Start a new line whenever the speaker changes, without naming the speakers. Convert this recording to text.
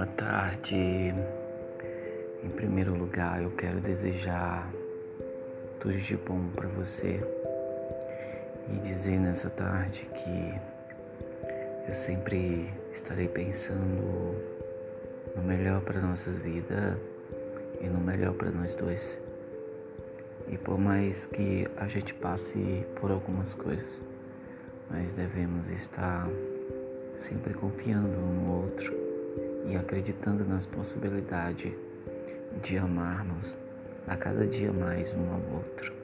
Boa tarde. Em primeiro lugar, eu quero desejar tudo de bom para você e dizer nessa tarde que eu sempre estarei pensando no melhor para nossas vidas e no melhor para nós dois. E por mais que a gente passe por algumas coisas, nós devemos estar sempre confiando um no outro e acreditando nas possibilidades de amarmos a cada dia mais um ao outro.